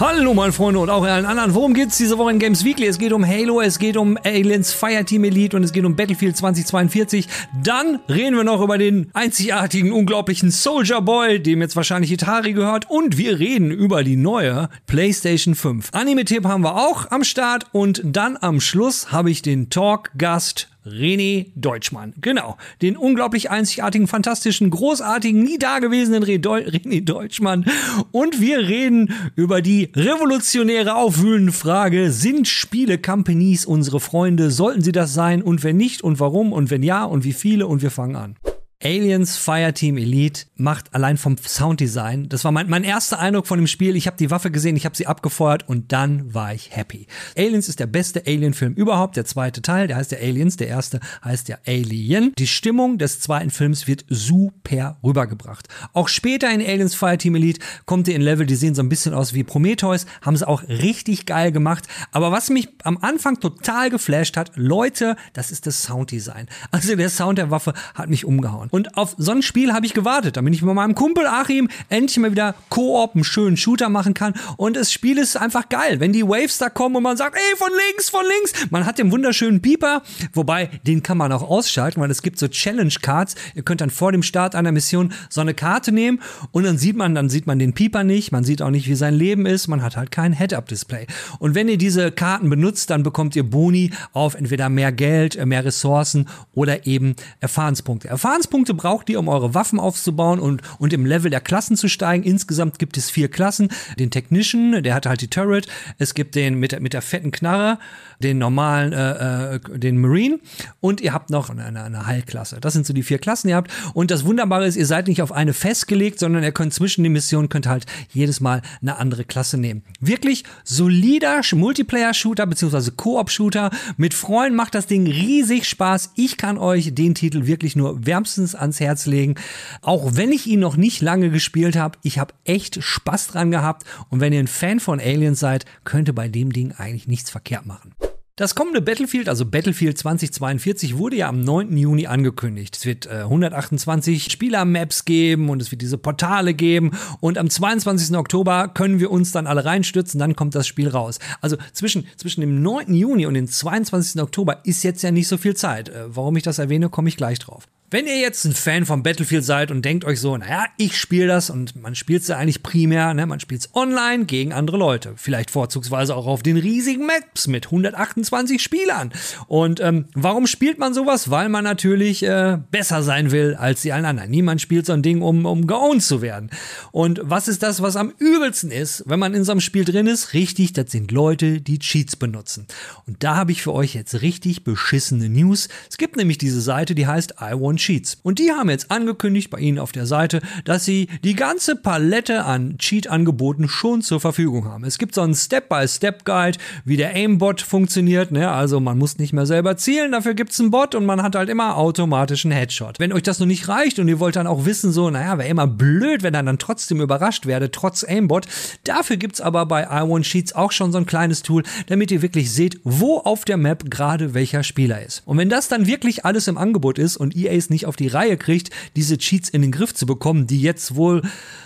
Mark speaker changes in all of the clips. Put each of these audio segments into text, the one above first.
Speaker 1: Hallo meine Freunde und auch allen anderen. Worum geht's diese Woche in Games Weekly? Es geht um Halo, es geht um Aliens Fireteam Elite und es geht um Battlefield 2042. Dann reden wir noch über den einzigartigen, unglaublichen Soldier Boy, dem jetzt wahrscheinlich Itari gehört. Und wir reden über die neue PlayStation 5. Anime-Tipp haben wir auch am Start und dann am Schluss habe ich den Talk-Gast René Deutschmann. Genau, den unglaublich einzigartigen, fantastischen, großartigen, nie dagewesenen René Deutschmann. Und wir reden über die revolutionäre, aufwühlende Frage, sind Spiele-Companies unsere Freunde? Sollten sie das sein? Und wenn nicht und warum? Und wenn ja und wie viele? Und wir fangen an. Aliens Fireteam Elite macht allein vom Sounddesign, das war mein, mein erster Eindruck von dem Spiel. Ich habe die Waffe gesehen, ich habe sie abgefeuert und dann war ich happy. Aliens ist der beste Alien-Film überhaupt, der zweite Teil, der heißt ja Aliens, der erste heißt ja Alien. Die Stimmung des zweiten Films wird super rübergebracht. Auch später in Aliens Fireteam Elite kommt ihr in Level, die sehen so ein bisschen aus wie Prometheus, haben sie auch richtig geil gemacht. Aber was mich am Anfang total geflasht hat, Leute, das ist das Sounddesign. Also der Sound der Waffe hat mich umgehauen. Und auf so ein Spiel habe ich gewartet, damit ich mit meinem Kumpel Achim endlich mal wieder Koop einen schönen Shooter machen kann. Und das Spiel ist einfach geil. Wenn die Waves da kommen und man sagt, ey, von links, von links. Man hat den wunderschönen Pieper, wobei den kann man auch ausschalten, weil es gibt so Challenge Cards. Ihr könnt dann vor dem Start einer Mission so eine Karte nehmen und dann sieht man, dann sieht man den Pieper nicht. Man sieht auch nicht, wie sein Leben ist. Man hat halt kein Head-Up-Display. Und wenn ihr diese Karten benutzt, dann bekommt ihr Boni auf entweder mehr Geld, mehr Ressourcen oder eben Erfahrenspunkte. Erfahrenspunkte Punkte braucht ihr, um eure Waffen aufzubauen und, und im Level der Klassen zu steigen. Insgesamt gibt es vier Klassen. Den Technician, der hat halt die Turret. Es gibt den mit, mit der fetten Knarre, den normalen, äh, äh, den Marine. Und ihr habt noch eine, eine Heilklasse. Das sind so die vier Klassen, die ihr habt. Und das Wunderbare ist, ihr seid nicht auf eine festgelegt, sondern ihr könnt zwischen den Missionen könnt halt jedes Mal eine andere Klasse nehmen. Wirklich solider Multiplayer-Shooter bzw. Koop-Shooter. Mit Freunden macht das Ding riesig Spaß. Ich kann euch den Titel wirklich nur wärmstens wärmstens ans Herz legen. Auch wenn ich ihn noch nicht lange gespielt habe, ich habe echt Spaß dran gehabt. Und wenn ihr ein Fan von Aliens seid, könnt ihr bei dem Ding eigentlich nichts verkehrt machen. Das kommende Battlefield, also Battlefield 2042, wurde ja am 9. Juni angekündigt. Es wird äh, 128 Spieler-Maps geben und es wird diese Portale geben. Und am 22. Oktober können wir uns dann alle reinstürzen, dann kommt das Spiel raus. Also zwischen, zwischen dem 9. Juni und dem 22. Oktober ist jetzt ja nicht so viel Zeit. Äh, warum ich das erwähne, komme ich gleich drauf. Wenn ihr jetzt ein Fan von Battlefield seid und denkt euch so, naja, ich spiele das und man spielt es ja eigentlich primär, ne, man spielt es online gegen andere Leute. Vielleicht vorzugsweise auch auf den riesigen Maps mit 128 Spielern. Und ähm, warum spielt man sowas? Weil man natürlich äh, besser sein will als die allen anderen. Niemand spielt so ein Ding, um, um geowned zu werden. Und was ist das, was am übelsten ist, wenn man in so einem Spiel drin ist? Richtig, das sind Leute, die Cheats benutzen. Und da habe ich für euch jetzt richtig beschissene News. Es gibt nämlich diese Seite, die heißt I Want Cheats. Und die haben jetzt angekündigt bei Ihnen auf der Seite, dass sie die ganze Palette an Cheat-Angeboten schon zur Verfügung haben. Es gibt so einen Step-by-Step-Guide, wie der Aimbot funktioniert. Ne? Also man muss nicht mehr selber zielen, dafür gibt es einen Bot und man hat halt immer automatischen Headshot. Wenn euch das noch nicht reicht und ihr wollt dann auch wissen, so, naja, wäre immer blöd, wenn ihr dann trotzdem überrascht werde, trotz Aimbot. Dafür gibt es aber bei i1 Sheets auch schon so ein kleines Tool, damit ihr wirklich seht, wo auf der Map gerade welcher Spieler ist. Und wenn das dann wirklich alles im Angebot ist und EA nicht auf die Reihe kriegt, diese Cheats in den Griff zu bekommen, die jetzt wohl,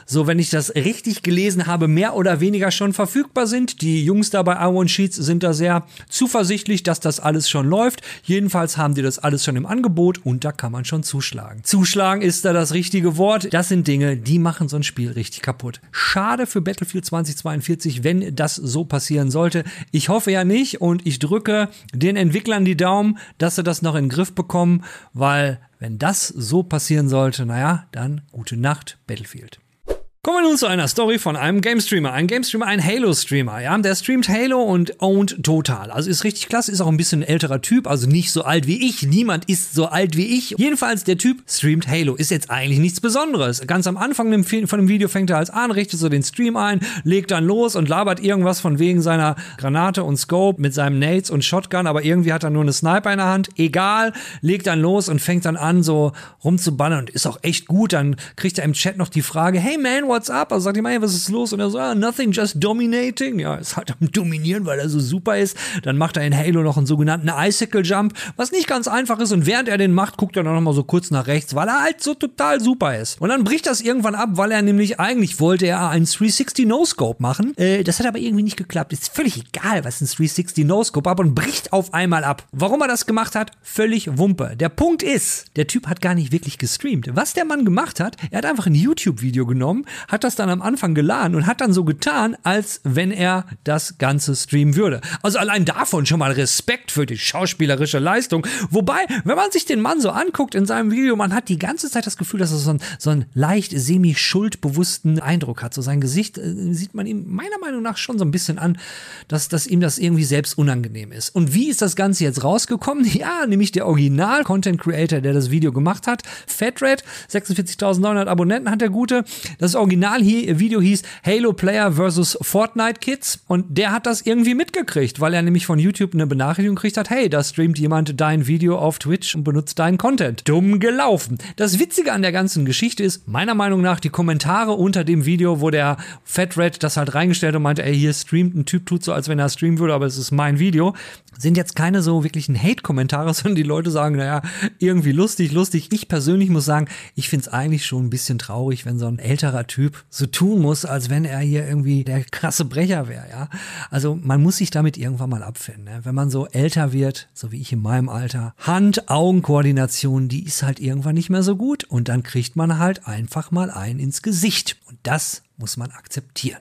Speaker 1: so wenn ich das richtig gelesen habe, mehr oder weniger schon verfügbar sind. Die Jungs da bei i Sheets sind da sehr zuversichtlich, dass das alles schon läuft. Jedenfalls haben die das alles schon im Angebot und da kann man schon zuschlagen. Zuschlagen ist da das richtige Wort. Das sind Dinge, die machen so ein Spiel richtig kaputt. Schade für Battlefield 2042, wenn das so passieren sollte. Ich hoffe ja nicht und ich drücke den Entwicklern die Daumen, dass sie das noch in den Griff bekommen, weil wenn das so passieren sollte, naja, dann gute Nacht, Battlefield. Kommen wir nun zu einer Story von einem Game Streamer. Ein Game Streamer, ein Halo-Streamer, ja. Der streamt Halo und owned total. Also ist richtig klasse, ist auch ein bisschen älterer Typ, also nicht so alt wie ich. Niemand ist so alt wie ich. Jedenfalls, der Typ streamt Halo. Ist jetzt eigentlich nichts Besonderes. Ganz am Anfang von dem Video fängt er als an, richtet so den Stream ein, legt dann los und labert irgendwas von wegen seiner Granate und Scope mit seinem Nades und Shotgun, aber irgendwie hat er nur eine Sniper in der Hand. Egal, legt dann los und fängt dann an, so rumzuballern und ist auch echt gut. Dann kriegt er im Chat noch die Frage, hey man, what's up? Also sagt ihm, hey, was ist los? Und er so, ah, nothing, just dominating. Ja, ist halt am Dominieren, weil er so super ist. Dann macht er in Halo noch einen sogenannten Icicle Jump, was nicht ganz einfach ist. Und während er den macht, guckt er dann noch so kurz nach rechts, weil er halt so total super ist. Und dann bricht das irgendwann ab, weil er nämlich eigentlich wollte er einen 360 No-Scope machen. Äh, das hat aber irgendwie nicht geklappt. Ist völlig egal, was ein 360 No-Scope ab und bricht auf einmal ab. Warum er das gemacht hat, völlig Wumpe. Der Punkt ist, der Typ hat gar nicht wirklich gestreamt. Was der Mann gemacht hat, er hat einfach ein YouTube-Video genommen, hat das dann am Anfang geladen und hat dann so getan, als wenn er das Ganze streamen würde. Also allein davon schon mal Respekt für die schauspielerische Leistung. Wobei, wenn man sich den Mann so anguckt in seinem Video, man hat die ganze Zeit das Gefühl, dass er so einen, so einen leicht semi-schuldbewussten Eindruck hat. So sein Gesicht äh, sieht man ihm meiner Meinung nach schon so ein bisschen an, dass, dass ihm das irgendwie selbst unangenehm ist. Und wie ist das Ganze jetzt rausgekommen? Ja, nämlich der Original-Content-Creator, der das Video gemacht hat, Fatred, 46.900 Abonnenten hat der Gute. Das Original hier Video hieß Halo Player vs. Fortnite Kids und der hat das irgendwie mitgekriegt, weil er nämlich von YouTube eine Benachrichtigung gekriegt hat, hey, da streamt jemand dein Video auf Twitch und benutzt deinen Content. Dumm gelaufen. Das Witzige an der ganzen Geschichte ist, meiner Meinung nach, die Kommentare unter dem Video, wo der Fat Red das halt reingestellt und meinte, ey, hier streamt ein Typ, tut so, als wenn er streamen würde, aber es ist mein Video, sind jetzt keine so wirklichen Hate-Kommentare, sondern die Leute sagen, naja, irgendwie lustig, lustig. Ich persönlich muss sagen, ich finde es eigentlich schon ein bisschen traurig, wenn so ein älterer Typ so tun muss, als wenn er hier irgendwie der krasse Brecher wäre, ja. Also man muss sich damit irgendwann mal abfinden. Ne? Wenn man so älter wird, so wie ich in meinem Alter, Hand-Augen-Koordination, die ist halt irgendwann nicht mehr so gut und dann kriegt man halt einfach mal ein ins Gesicht. Und das muss man akzeptieren.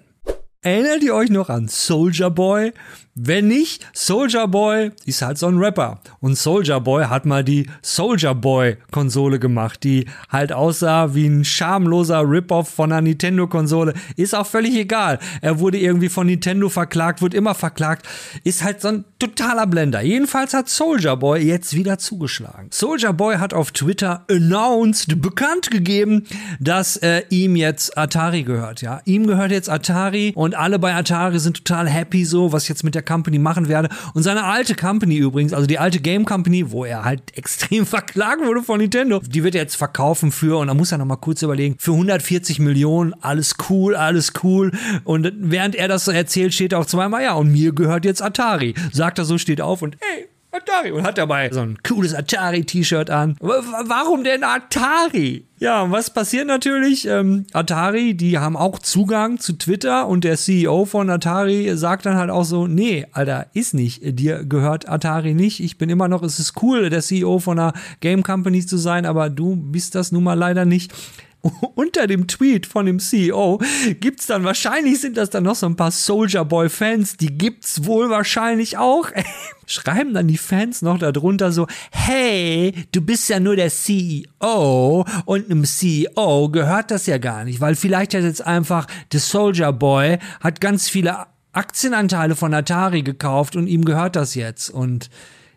Speaker 1: Erinnert ihr euch noch an Soldier Boy? Wenn nicht, Soldier Boy ist halt so ein Rapper. Und Soldier Boy hat mal die Soldier Boy Konsole gemacht, die halt aussah wie ein schamloser Rip-Off von einer Nintendo Konsole. Ist auch völlig egal. Er wurde irgendwie von Nintendo verklagt, wird immer verklagt. Ist halt so ein totaler Blender. Jedenfalls hat Soldier Boy jetzt wieder zugeschlagen. Soldier Boy hat auf Twitter announced, bekannt gegeben, dass äh, ihm jetzt Atari gehört, ja. Ihm gehört jetzt Atari und alle bei Atari sind total happy so, was jetzt mit der Company machen werde. Und seine alte Company übrigens, also die alte Game Company, wo er halt extrem verklagen wurde von Nintendo, die wird er jetzt verkaufen für, und da muss er nochmal kurz überlegen, für 140 Millionen, alles cool, alles cool. Und während er das erzählt, steht auch zweimal, ja, und mir gehört jetzt Atari. Sagt er so, steht auf und hey, Atari und hat dabei so ein cooles Atari-T-Shirt an. Warum denn Atari? Ja, was passiert natürlich? Ähm, Atari, die haben auch Zugang zu Twitter und der CEO von Atari sagt dann halt auch so, nee, Alter, ist nicht, dir gehört Atari nicht. Ich bin immer noch, es ist cool, der CEO von einer Game Company zu sein, aber du bist das nun mal leider nicht unter dem Tweet von dem CEO gibt's dann wahrscheinlich sind das dann noch so ein paar Soldier Boy Fans, die gibt's wohl wahrscheinlich auch. Schreiben dann die Fans noch darunter so, hey, du bist ja nur der CEO und einem CEO gehört das ja gar nicht, weil vielleicht hat jetzt einfach der Soldier Boy hat ganz viele Aktienanteile von Atari gekauft und ihm gehört das jetzt und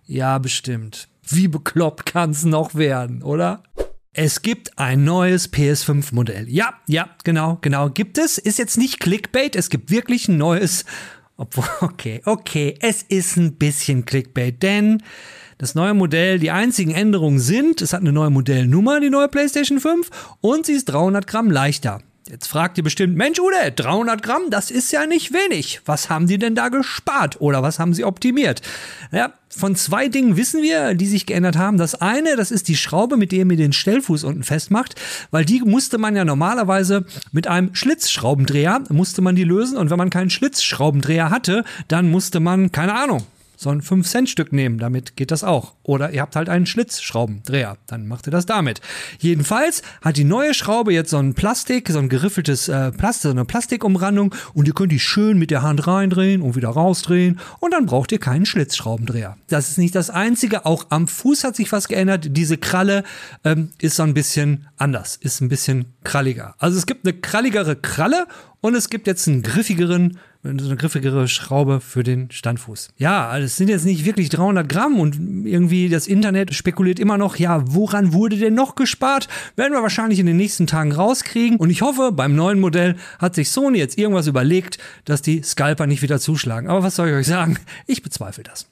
Speaker 1: ja, bestimmt. Wie bekloppt kann's noch werden, oder? Es gibt ein neues PS5-Modell. Ja, ja, genau, genau. Gibt es. Ist jetzt nicht Clickbait. Es gibt wirklich ein neues. Obwohl, okay, okay. Es ist ein bisschen Clickbait, denn das neue Modell, die einzigen Änderungen sind, es hat eine neue Modellnummer, die neue PlayStation 5, und sie ist 300 Gramm leichter. Jetzt fragt ihr bestimmt, Mensch Ude, 300 Gramm, das ist ja nicht wenig. Was haben die denn da gespart oder was haben sie optimiert? Ja, von zwei Dingen wissen wir, die sich geändert haben. Das eine, das ist die Schraube, mit der ihr mir den Stellfuß unten festmacht, weil die musste man ja normalerweise mit einem Schlitzschraubendreher, musste man die lösen und wenn man keinen Schlitzschraubendreher hatte, dann musste man, keine Ahnung, so ein 5-Cent-Stück nehmen, damit geht das auch. Oder ihr habt halt einen Schlitzschraubendreher, dann macht ihr das damit. Jedenfalls hat die neue Schraube jetzt so ein Plastik, so ein geriffeltes äh, Plastik, so eine Plastikumrandung und ihr könnt die schön mit der Hand reindrehen und wieder rausdrehen und dann braucht ihr keinen Schlitzschraubendreher. Das ist nicht das Einzige, auch am Fuß hat sich was geändert. Diese Kralle ähm, ist so ein bisschen anders, ist ein bisschen kralliger. Also es gibt eine kralligere Kralle und es gibt jetzt einen griffigeren, eine griffigere Schraube für den Standfuß. Ja, es sind jetzt nicht wirklich 300 Gramm und irgendwie das Internet spekuliert immer noch, ja, woran wurde denn noch gespart? Werden wir wahrscheinlich in den nächsten Tagen rauskriegen. Und ich hoffe, beim neuen Modell hat sich Sony jetzt irgendwas überlegt, dass die Scalper nicht wieder zuschlagen. Aber was soll ich euch sagen? Ich bezweifle das.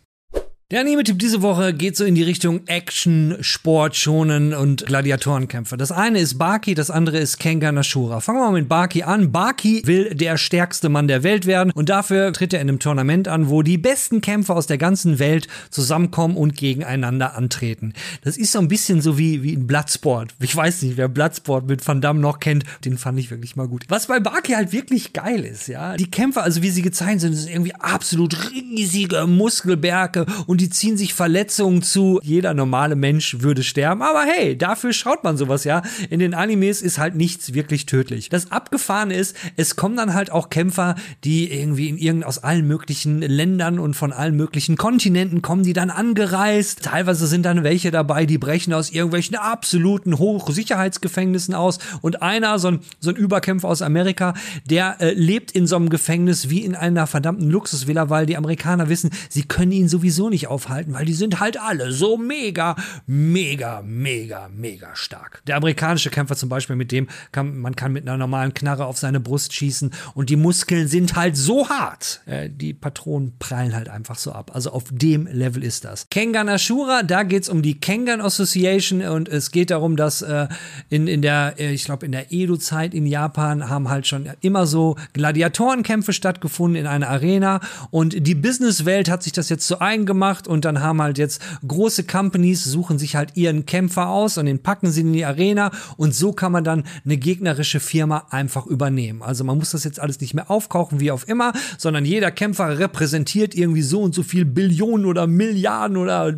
Speaker 1: Der Anime-Tipp diese Woche geht so in die Richtung Action, Sport, Schonen und Gladiatorenkämpfe. Das eine ist Baki, das andere ist Kengan Ashura. Fangen wir mal mit Baki an. Baki will der stärkste Mann der Welt werden und dafür tritt er in einem Tournament an, wo die besten Kämpfer aus der ganzen Welt zusammenkommen und gegeneinander antreten. Das ist so ein bisschen so wie, wie in Bloodsport. Ich weiß nicht, wer Bloodsport mit Van Damme noch kennt, den fand ich wirklich mal gut. Was bei Baki halt wirklich geil ist, ja, die Kämpfer, also wie sie gezeichnet sind, sind irgendwie absolut riesige Muskelberge und die ziehen sich Verletzungen zu. Jeder normale Mensch würde sterben. Aber hey, dafür schaut man sowas ja. In den Animes ist halt nichts wirklich tödlich. Das Abgefahrene ist, es kommen dann halt auch Kämpfer, die irgendwie in irgend aus allen möglichen Ländern und von allen möglichen Kontinenten kommen, die dann angereist. Teilweise sind dann welche dabei, die brechen aus irgendwelchen absoluten Hochsicherheitsgefängnissen aus. Und einer, so ein, so ein Überkämpfer aus Amerika, der äh, lebt in so einem Gefängnis wie in einer verdammten Luxusvilla, weil die Amerikaner wissen, sie können ihn sowieso nicht aufhalten, weil die sind halt alle so mega, mega, mega, mega stark. Der amerikanische Kämpfer zum Beispiel, mit dem kann man kann mit einer normalen Knarre auf seine Brust schießen und die Muskeln sind halt so hart. Äh, die Patronen prallen halt einfach so ab. Also auf dem Level ist das. Kengan Ashura, da geht's um die Kengan Association und es geht darum, dass äh, in, in der, äh, ich glaube, in der Edo-Zeit in Japan haben halt schon immer so Gladiatorenkämpfe stattgefunden in einer Arena und die Businesswelt hat sich das jetzt zu eigen gemacht und dann haben halt jetzt große Companies suchen sich halt ihren Kämpfer aus und den packen sie in die Arena und so kann man dann eine gegnerische Firma einfach übernehmen. Also man muss das jetzt alles nicht mehr aufkaufen wie auf immer, sondern jeder Kämpfer repräsentiert irgendwie so und so viel Billionen oder Milliarden oder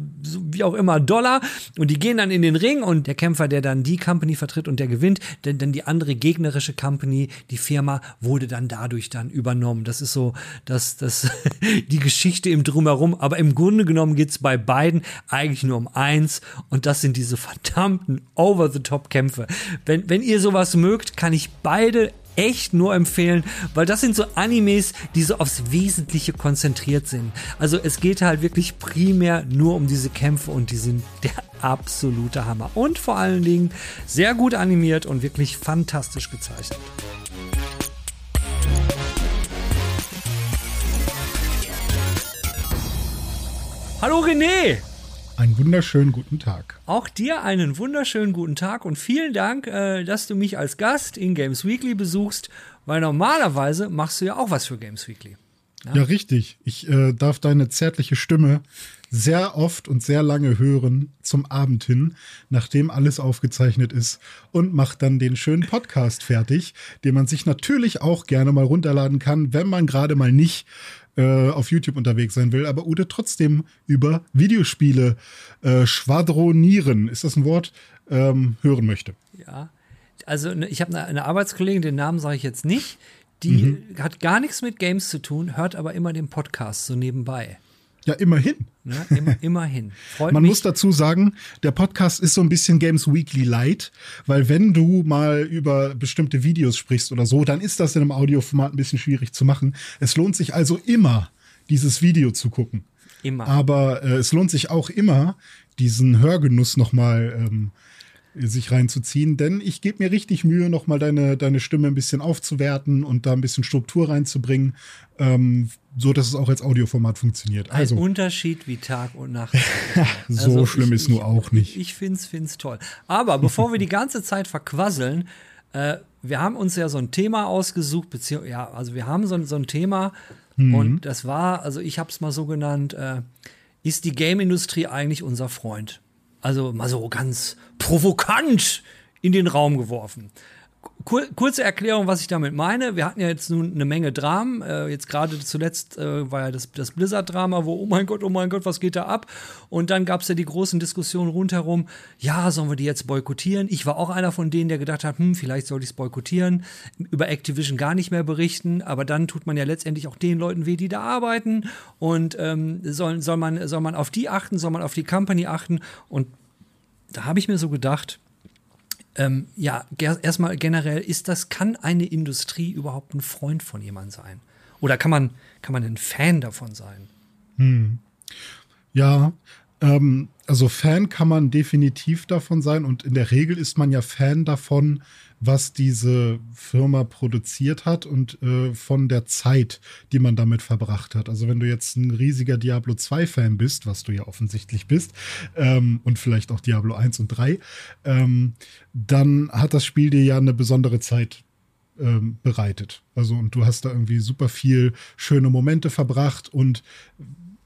Speaker 1: wie auch immer Dollar und die gehen dann in den Ring und der Kämpfer, der dann die Company vertritt und der gewinnt, denn dann die andere gegnerische Company, die Firma wurde dann dadurch dann übernommen. Das ist so, dass das die Geschichte im drumherum, aber im Grunde genommen geht es bei beiden eigentlich nur um eins und das sind diese verdammten Over-the-Top-Kämpfe. Wenn, wenn ihr sowas mögt, kann ich beide echt nur empfehlen, weil das sind so Animes, die so aufs Wesentliche konzentriert sind. Also es geht halt wirklich primär nur um diese Kämpfe und die sind der absolute Hammer. Und vor allen Dingen sehr gut animiert und wirklich fantastisch gezeichnet. Hallo René!
Speaker 2: Einen wunderschönen guten Tag.
Speaker 1: Auch dir einen wunderschönen guten Tag und vielen Dank, äh, dass du mich als Gast in Games Weekly besuchst, weil normalerweise machst du ja auch was für Games Weekly.
Speaker 2: Ja, ja richtig. Ich äh, darf deine zärtliche Stimme sehr oft und sehr lange hören zum Abend hin, nachdem alles aufgezeichnet ist und macht dann den schönen Podcast fertig, den man sich natürlich auch gerne mal runterladen kann, wenn man gerade mal nicht äh, auf YouTube unterwegs sein will, aber Ude trotzdem über Videospiele äh, schwadronieren, ist das ein Wort, ähm, hören möchte.
Speaker 1: Ja, also ne, ich habe eine, eine Arbeitskollegin, den Namen sage ich jetzt nicht, die mhm. hat gar nichts mit Games zu tun, hört aber immer den Podcast so nebenbei.
Speaker 2: Ja, immerhin.
Speaker 1: Ne, immer, immerhin.
Speaker 2: Freut Man mich. muss dazu sagen, der Podcast ist so ein bisschen Games Weekly Light, weil wenn du mal über bestimmte Videos sprichst oder so, dann ist das in einem Audioformat ein bisschen schwierig zu machen. Es lohnt sich also immer, dieses Video zu gucken.
Speaker 1: Immer.
Speaker 2: Aber äh, es lohnt sich auch immer, diesen Hörgenuss nochmal ähm, sich reinzuziehen, denn ich gebe mir richtig Mühe, nochmal deine, deine Stimme ein bisschen aufzuwerten und da ein bisschen Struktur reinzubringen, ähm, so dass es auch als Audioformat funktioniert.
Speaker 1: Also, Ein Unterschied wie Tag und Nacht.
Speaker 2: so also schlimm ich, ist nur auch nicht.
Speaker 1: Ich, ich finde es toll. Aber bevor wir die ganze Zeit verquasseln, äh, wir haben uns ja so ein Thema ausgesucht, beziehungsweise, ja, also wir haben so, so ein Thema mhm. und das war, also ich habe es mal so genannt, äh, ist die Game-Industrie eigentlich unser Freund? Also mal so ganz provokant in den Raum geworfen. Kur kurze Erklärung, was ich damit meine. Wir hatten ja jetzt nun eine Menge Dramen. Äh, jetzt gerade zuletzt äh, war ja das, das Blizzard-Drama, wo, oh mein Gott, oh mein Gott, was geht da ab? Und dann gab es ja die großen Diskussionen rundherum, ja, sollen wir die jetzt boykottieren? Ich war auch einer von denen, der gedacht hat, hm, vielleicht sollte ich es boykottieren, über Activision gar nicht mehr berichten, aber dann tut man ja letztendlich auch den Leuten weh, die da arbeiten. Und ähm, soll, soll, man, soll man auf die achten, soll man auf die Company achten? Und da habe ich mir so gedacht, ähm, ja, erstmal generell, ist das, kann eine Industrie überhaupt ein Freund von jemandem sein? Oder kann man, kann man ein Fan davon sein?
Speaker 2: Hm. Ja, ähm, also Fan kann man definitiv davon sein und in der Regel ist man ja Fan davon, was diese Firma produziert hat und äh, von der Zeit, die man damit verbracht hat. Also wenn du jetzt ein riesiger Diablo 2-Fan bist, was du ja offensichtlich bist, ähm, und vielleicht auch Diablo 1 und 3, ähm, dann hat das Spiel dir ja eine besondere Zeit ähm, bereitet. Also und du hast da irgendwie super viel schöne Momente verbracht und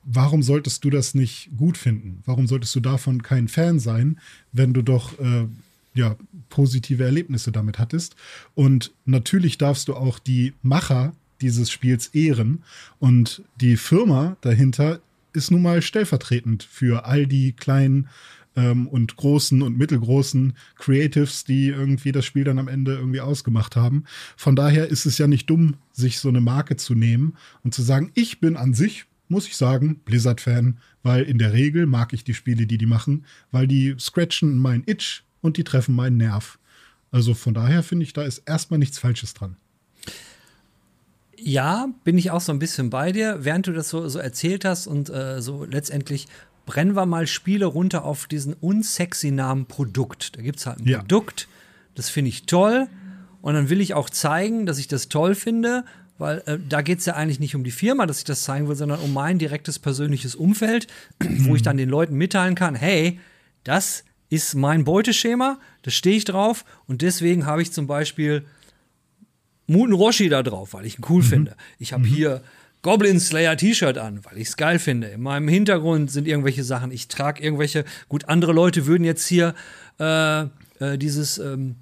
Speaker 2: warum solltest du das nicht gut finden? Warum solltest du davon kein Fan sein, wenn du doch äh, ja, positive Erlebnisse damit hattest. Und natürlich darfst du auch die Macher dieses Spiels ehren. Und die Firma dahinter ist nun mal stellvertretend für all die kleinen ähm, und großen und mittelgroßen Creatives, die irgendwie das Spiel dann am Ende irgendwie ausgemacht haben. Von daher ist es ja nicht dumm, sich so eine Marke zu nehmen und zu sagen, ich bin an sich, muss ich sagen, Blizzard-Fan, weil in der Regel mag ich die Spiele, die die machen, weil die scratchen mein Itch und die treffen meinen Nerv. Also von daher finde ich, da ist erstmal nichts Falsches dran.
Speaker 1: Ja, bin ich auch so ein bisschen bei dir, während du das so, so erzählt hast und äh, so letztendlich brennen wir mal Spiele runter auf diesen unsexy Namen Produkt. Da gibt es halt ein ja. Produkt, das finde ich toll und dann will ich auch zeigen, dass ich das toll finde, weil äh, da geht es ja eigentlich nicht um die Firma, dass ich das zeigen will, sondern um mein direktes persönliches Umfeld, wo ich dann den Leuten mitteilen kann, hey, das ist mein Beuteschema, da stehe ich drauf und deswegen habe ich zum Beispiel Muten Roshi da drauf, weil ich ihn cool mhm. finde. Ich habe mhm. hier Goblin Slayer T-Shirt an, weil ich es geil finde. In meinem Hintergrund sind irgendwelche Sachen. Ich trage irgendwelche, gut, andere Leute würden jetzt hier äh, äh, dieses ähm,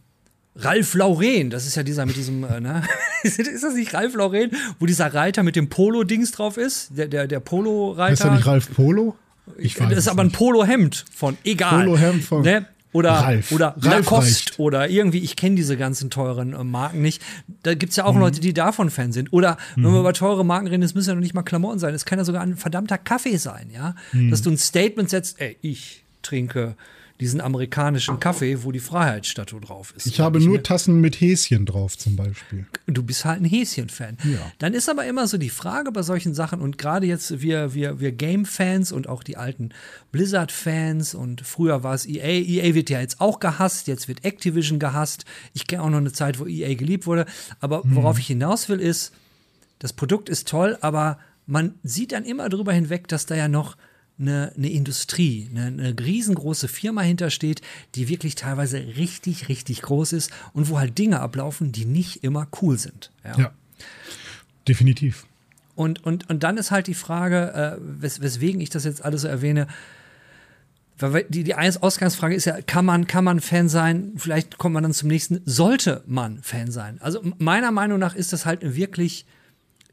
Speaker 1: Ralf Lauren, das ist ja dieser mit diesem, äh, ne? ist das nicht Ralf Lauren, wo dieser Reiter mit dem Polo-Dings drauf ist? Der, der, der Polo-Reiter. Ist
Speaker 2: er nicht Ralf Polo?
Speaker 1: Ich weiß das ist aber ein Polohemd von egal.
Speaker 2: Polohemd von
Speaker 1: ne? oder Ralf. oder Ralf Lacoste reicht. oder irgendwie, ich kenne diese ganzen teuren äh, Marken nicht. Da gibt es ja auch mhm. Leute, die davon Fan sind. Oder mhm. wenn wir über teure Marken reden, es müssen ja noch nicht mal Klamotten sein. Es kann ja sogar ein verdammter Kaffee sein, ja. Mhm. Dass du ein Statement setzt, ey, ich trinke diesen amerikanischen Kaffee, wo die Freiheitsstatue drauf ist.
Speaker 2: Ich habe nur Tassen mit Häschen drauf zum Beispiel.
Speaker 1: Du bist halt ein Häschen-Fan. Ja. Dann ist aber immer so die Frage bei solchen Sachen und gerade jetzt wir, wir, wir Game-Fans und auch die alten Blizzard-Fans und früher war es EA. EA wird ja jetzt auch gehasst, jetzt wird Activision gehasst. Ich kenne auch noch eine Zeit, wo EA geliebt wurde. Aber hm. worauf ich hinaus will ist, das Produkt ist toll, aber man sieht dann immer drüber hinweg, dass da ja noch eine, eine Industrie, eine, eine riesengroße Firma hintersteht, die wirklich teilweise richtig, richtig groß ist und wo halt Dinge ablaufen, die nicht immer cool sind.
Speaker 2: Ja, ja definitiv.
Speaker 1: Und, und, und dann ist halt die Frage, äh, wes weswegen ich das jetzt alles so erwähne, weil die, die Ausgangsfrage ist ja, kann man, kann man Fan sein? Vielleicht kommt man dann zum nächsten, sollte man Fan sein? Also meiner Meinung nach ist das halt wirklich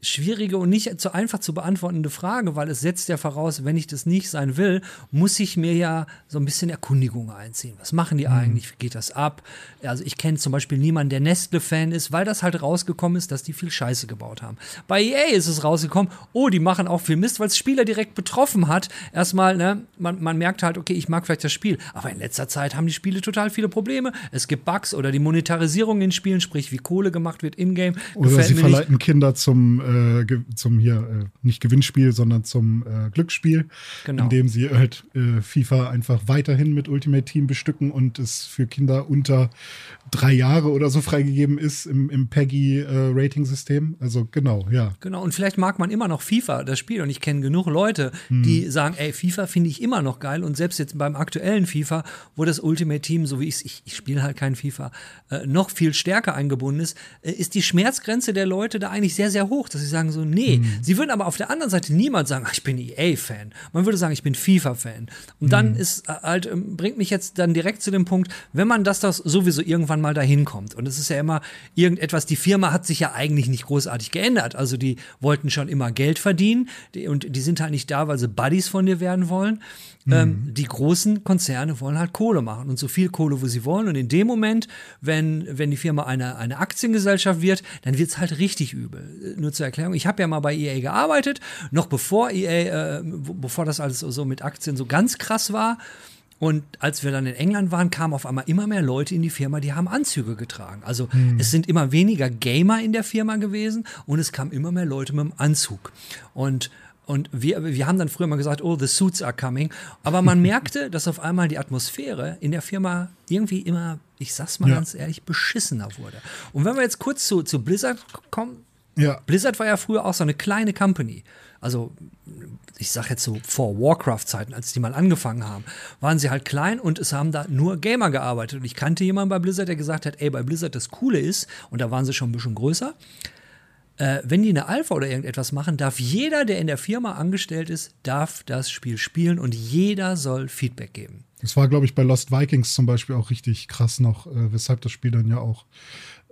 Speaker 1: schwierige und nicht so einfach zu beantwortende Frage, weil es setzt ja voraus, wenn ich das nicht sein will, muss ich mir ja so ein bisschen Erkundigungen einziehen. Was machen die mhm. eigentlich? Wie geht das ab? Also ich kenne zum Beispiel niemanden, der Nestle-Fan ist, weil das halt rausgekommen ist, dass die viel Scheiße gebaut haben. Bei EA ist es rausgekommen, oh, die machen auch viel Mist, weil es Spieler direkt betroffen hat. Erstmal, ne, man, man merkt halt, okay, ich mag vielleicht das Spiel, aber in letzter Zeit haben die Spiele total viele Probleme. Es gibt Bugs oder die Monetarisierung in Spielen, sprich wie Kohle gemacht wird in-game.
Speaker 2: Oder sie verleiten nicht. Kinder zum äh, äh, zum hier, äh, nicht Gewinnspiel, sondern zum äh, Glücksspiel, genau. indem sie halt äh, FIFA einfach weiterhin mit Ultimate Team bestücken und es für Kinder unter drei Jahre oder so freigegeben ist im, im PEGI-Rating-System. also genau, ja.
Speaker 1: Genau, und vielleicht mag man immer noch FIFA, das Spiel, und ich kenne genug Leute, hm. die sagen, ey, FIFA finde ich immer noch geil und selbst jetzt beim aktuellen FIFA, wo das Ultimate Team, so wie ich ich, ich spiele halt kein FIFA, äh, noch viel stärker eingebunden ist, ist die Schmerzgrenze der Leute da eigentlich sehr, sehr hoch dass sie sagen so, nee. Mhm. Sie würden aber auf der anderen Seite niemals sagen, ach, ich bin EA-Fan. Man würde sagen, ich bin FIFA-Fan. Und dann mhm. ist äh, halt, ähm, bringt mich jetzt dann direkt zu dem Punkt, wenn man das, das sowieso irgendwann mal dahin kommt. Und es ist ja immer irgendetwas, die Firma hat sich ja eigentlich nicht großartig geändert. Also die wollten schon immer Geld verdienen die, und die sind halt nicht da, weil sie Buddies von dir werden wollen. Mhm. Ähm, die großen Konzerne wollen halt Kohle machen und so viel Kohle, wo sie wollen. Und in dem Moment, wenn, wenn die Firma eine, eine Aktiengesellschaft wird, dann wird es halt richtig übel. Nur zur Erklärung, ich habe ja mal bei EA gearbeitet, noch bevor EA, äh, bevor das alles so mit Aktien so ganz krass war. Und als wir dann in England waren, kamen auf einmal immer mehr Leute in die Firma, die haben Anzüge getragen. Also hm. es sind immer weniger Gamer in der Firma gewesen und es kamen immer mehr Leute mit dem Anzug. Und und wir, wir haben dann früher mal gesagt, oh, the suits are coming. Aber man merkte, dass auf einmal die Atmosphäre in der Firma irgendwie immer, ich sag's mal ja. ganz ehrlich, beschissener wurde. Und wenn wir jetzt kurz zu, zu Blizzard kommen, ja. Blizzard war ja früher auch so eine kleine Company. Also, ich sag jetzt so vor Warcraft-Zeiten, als die mal angefangen haben, waren sie halt klein und es haben da nur Gamer gearbeitet. Und ich kannte jemanden bei Blizzard, der gesagt hat, ey, bei Blizzard das Coole ist, und da waren sie schon ein bisschen größer, äh, wenn die eine Alpha oder irgendetwas machen, darf jeder, der in der Firma angestellt ist, darf das Spiel spielen und jeder soll Feedback geben.
Speaker 2: Das war, glaube ich, bei Lost Vikings zum Beispiel auch richtig krass noch, äh, weshalb das Spiel dann ja auch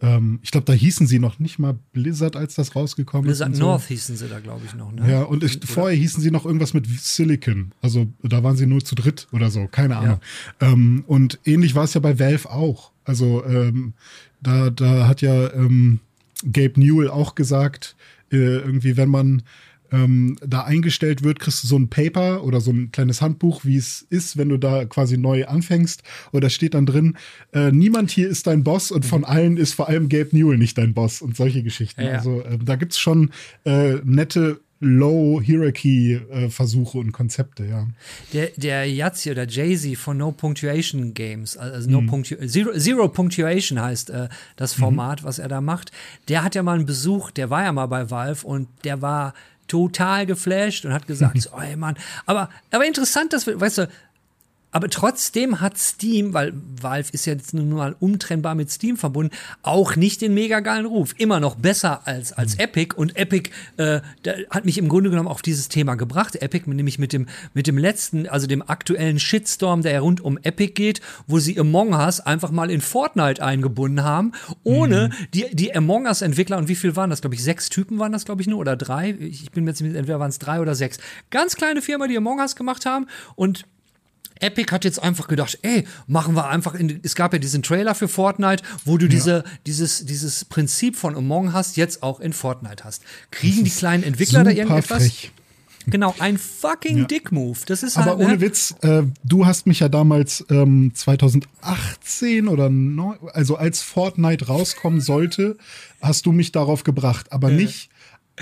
Speaker 2: ähm, ich glaube, da hießen sie noch nicht mal Blizzard, als das rausgekommen
Speaker 1: Blizzard
Speaker 2: ist.
Speaker 1: Blizzard North so. hießen sie da, glaube ich, noch. Ne?
Speaker 2: Ja, und ich, vorher hießen sie noch irgendwas mit Silicon. Also da waren sie nur zu dritt oder so, keine Ahnung. Ja. Ähm, und ähnlich war es ja bei Valve auch. Also ähm, da, da hat ja ähm, Gabe Newell auch gesagt, äh, irgendwie, wenn man ähm, da eingestellt wird, kriegst du so ein Paper oder so ein kleines Handbuch, wie es ist, wenn du da quasi neu anfängst. Oder steht dann drin, äh, niemand hier ist dein Boss und von mhm. allen ist vor allem Gabe Newell nicht dein Boss und solche Geschichten. Ja. Also äh, da es schon äh, nette Low-Hierarchy-Versuche und Konzepte, ja.
Speaker 1: Der, der Yazzi oder Jay-Z von No Punctuation Games, also No mhm. Punctu Zero, Zero, Punctuation heißt äh, das mhm. Format, mhm. was er da macht. Der hat ja mal einen Besuch, der war ja mal bei Valve und der war total geflasht und hat gesagt, so, ey Mann, aber, aber interessant, dass wir, weißt du, aber trotzdem hat Steam, weil Valve ist jetzt nun mal untrennbar mit Steam verbunden, auch nicht den mega geilen Ruf. Immer noch besser als, als mhm. Epic. Und Epic äh, hat mich im Grunde genommen auf dieses Thema gebracht. Epic nämlich mit dem, mit dem letzten, also dem aktuellen Shitstorm, der rund um Epic geht, wo sie Among Us einfach mal in Fortnite eingebunden haben, ohne mhm. die, die Among Us-Entwickler, und wie viel waren das? Glaube ich, sechs Typen waren das, glaube ich, nur, oder drei. Ich bin mir jetzt entweder waren es drei oder sechs. Ganz kleine Firma, die Among Us gemacht haben und Epic hat jetzt einfach gedacht, ey, machen wir einfach, in, es gab ja diesen Trailer für Fortnite, wo du ja. diese, dieses, dieses Prinzip von Among hast jetzt auch in Fortnite hast. Kriegen die kleinen Entwickler da irgendetwas? Frech. Genau, ein fucking ja. Dick-Move. Das ist
Speaker 2: halt, Aber ohne ne? Witz, äh, du hast mich ja damals ähm, 2018 oder neu, also als Fortnite rauskommen sollte, hast du mich darauf gebracht, aber äh. nicht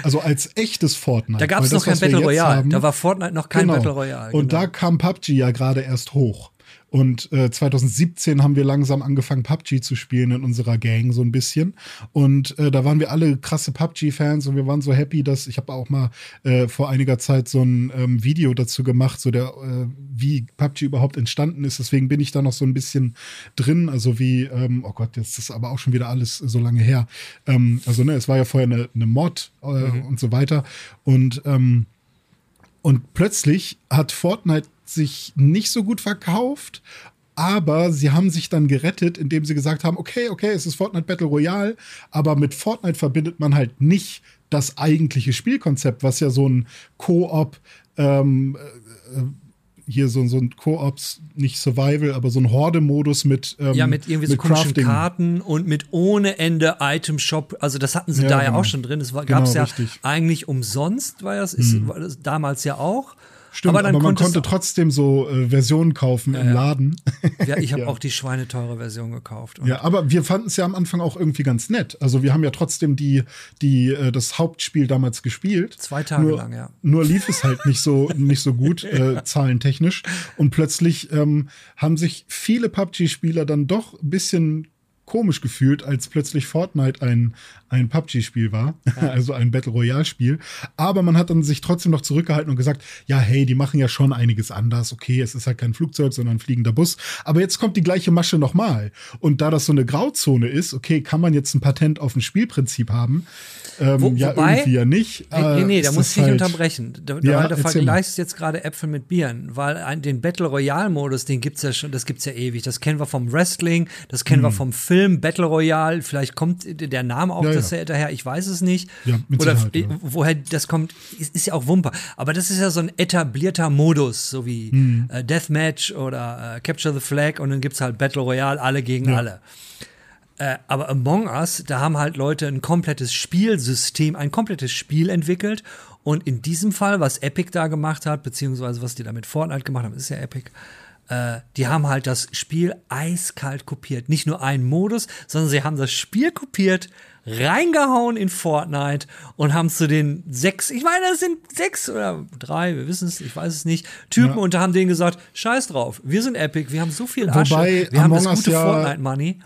Speaker 2: also als echtes Fortnite.
Speaker 1: Da gab es noch kein Battle Royale. Haben, da war Fortnite noch kein genau. Battle Royale.
Speaker 2: Genau. Und da kam PUBG ja gerade erst hoch. Und äh, 2017 haben wir langsam angefangen, PUBG zu spielen in unserer Gang so ein bisschen. Und äh, da waren wir alle krasse PUBG-Fans und wir waren so happy, dass ich habe auch mal äh, vor einiger Zeit so ein ähm, Video dazu gemacht, so der, äh, wie PUBG überhaupt entstanden ist. Deswegen bin ich da noch so ein bisschen drin. Also wie, ähm, oh Gott, jetzt ist aber auch schon wieder alles so lange her. Ähm, also ne, es war ja vorher eine, eine Mod äh, mhm. und so weiter. Und ähm, und plötzlich hat Fortnite sich nicht so gut verkauft, aber sie haben sich dann gerettet, indem sie gesagt haben, okay, okay, es ist Fortnite Battle Royale, aber mit Fortnite verbindet man halt nicht das eigentliche Spielkonzept, was ja so ein Koop ähm, äh, hier so, so ein Koops, nicht Survival, aber so ein Horde-Modus mit
Speaker 1: ähm, Ja, mit irgendwie so mit komischen Crafting. Karten und mit ohne Ende Item-Shop. Also das hatten sie ja, da genau. ja auch schon drin. Das genau, gab es ja richtig. eigentlich umsonst, war das, ist, hm. war das damals ja auch.
Speaker 2: Stimmt, aber, aber man konnte trotzdem so äh, Versionen kaufen ja, im Laden.
Speaker 1: Ja, ich habe ja. auch die schweineteure Version gekauft.
Speaker 2: ja, aber wir fanden es ja am Anfang auch irgendwie ganz nett. Also wir haben ja trotzdem die, die, äh, das Hauptspiel damals gespielt.
Speaker 1: Zwei Tage
Speaker 2: nur,
Speaker 1: lang, ja.
Speaker 2: Nur lief es halt nicht so, nicht so gut, äh, zahlentechnisch. Und plötzlich ähm, haben sich viele PUBG-Spieler dann doch ein bisschen komisch gefühlt, als plötzlich Fortnite ein, ein PUBG-Spiel war, ja. also ein Battle Royale-Spiel. Aber man hat dann sich trotzdem noch zurückgehalten und gesagt, ja, hey, die machen ja schon einiges anders. Okay, es ist halt kein Flugzeug, sondern ein fliegender Bus. Aber jetzt kommt die gleiche Masche nochmal. Und da das so eine Grauzone ist, okay, kann man jetzt ein Patent auf ein Spielprinzip haben? Ähm, Wo, ja, wobei, irgendwie ja nicht.
Speaker 1: Nee, nee, nee da muss ich halt, unterbrechen. Da, ja, da vergleichst jetzt gerade Äpfel mit Bieren, weil ein, den Battle Royale-Modus, den gibt's ja schon, das gibt's ja ewig. Das kennen wir vom Wrestling, das kennen hm. wir vom Film Battle Royale. Vielleicht kommt der Name auch ja, ja. daher, ich weiß es nicht. Ja, Oder ja. woher das kommt, ist, ist, ja auch Wumper. Aber das ist ja so ein etablierter Modus, so wie hm. äh, Deathmatch oder äh, Capture the Flag und dann gibt's halt Battle Royale, alle gegen alle. Äh, aber Among Us, da haben halt Leute ein komplettes Spielsystem, ein komplettes Spiel entwickelt. Und in diesem Fall, was Epic da gemacht hat, beziehungsweise was die da mit Fortnite gemacht haben, ist ja Epic, äh, die haben halt das Spiel eiskalt kopiert. Nicht nur einen Modus, sondern sie haben das Spiel kopiert, reingehauen in Fortnite und haben zu den sechs, ich meine, das sind sechs oder drei, wir wissen es, ich weiß es nicht, Typen ja. und haben denen gesagt, scheiß drauf, wir sind Epic, wir haben so viel Asche,
Speaker 2: Wobei,
Speaker 1: wir
Speaker 2: haben
Speaker 1: das gute
Speaker 2: ja
Speaker 1: Fortnite-Money.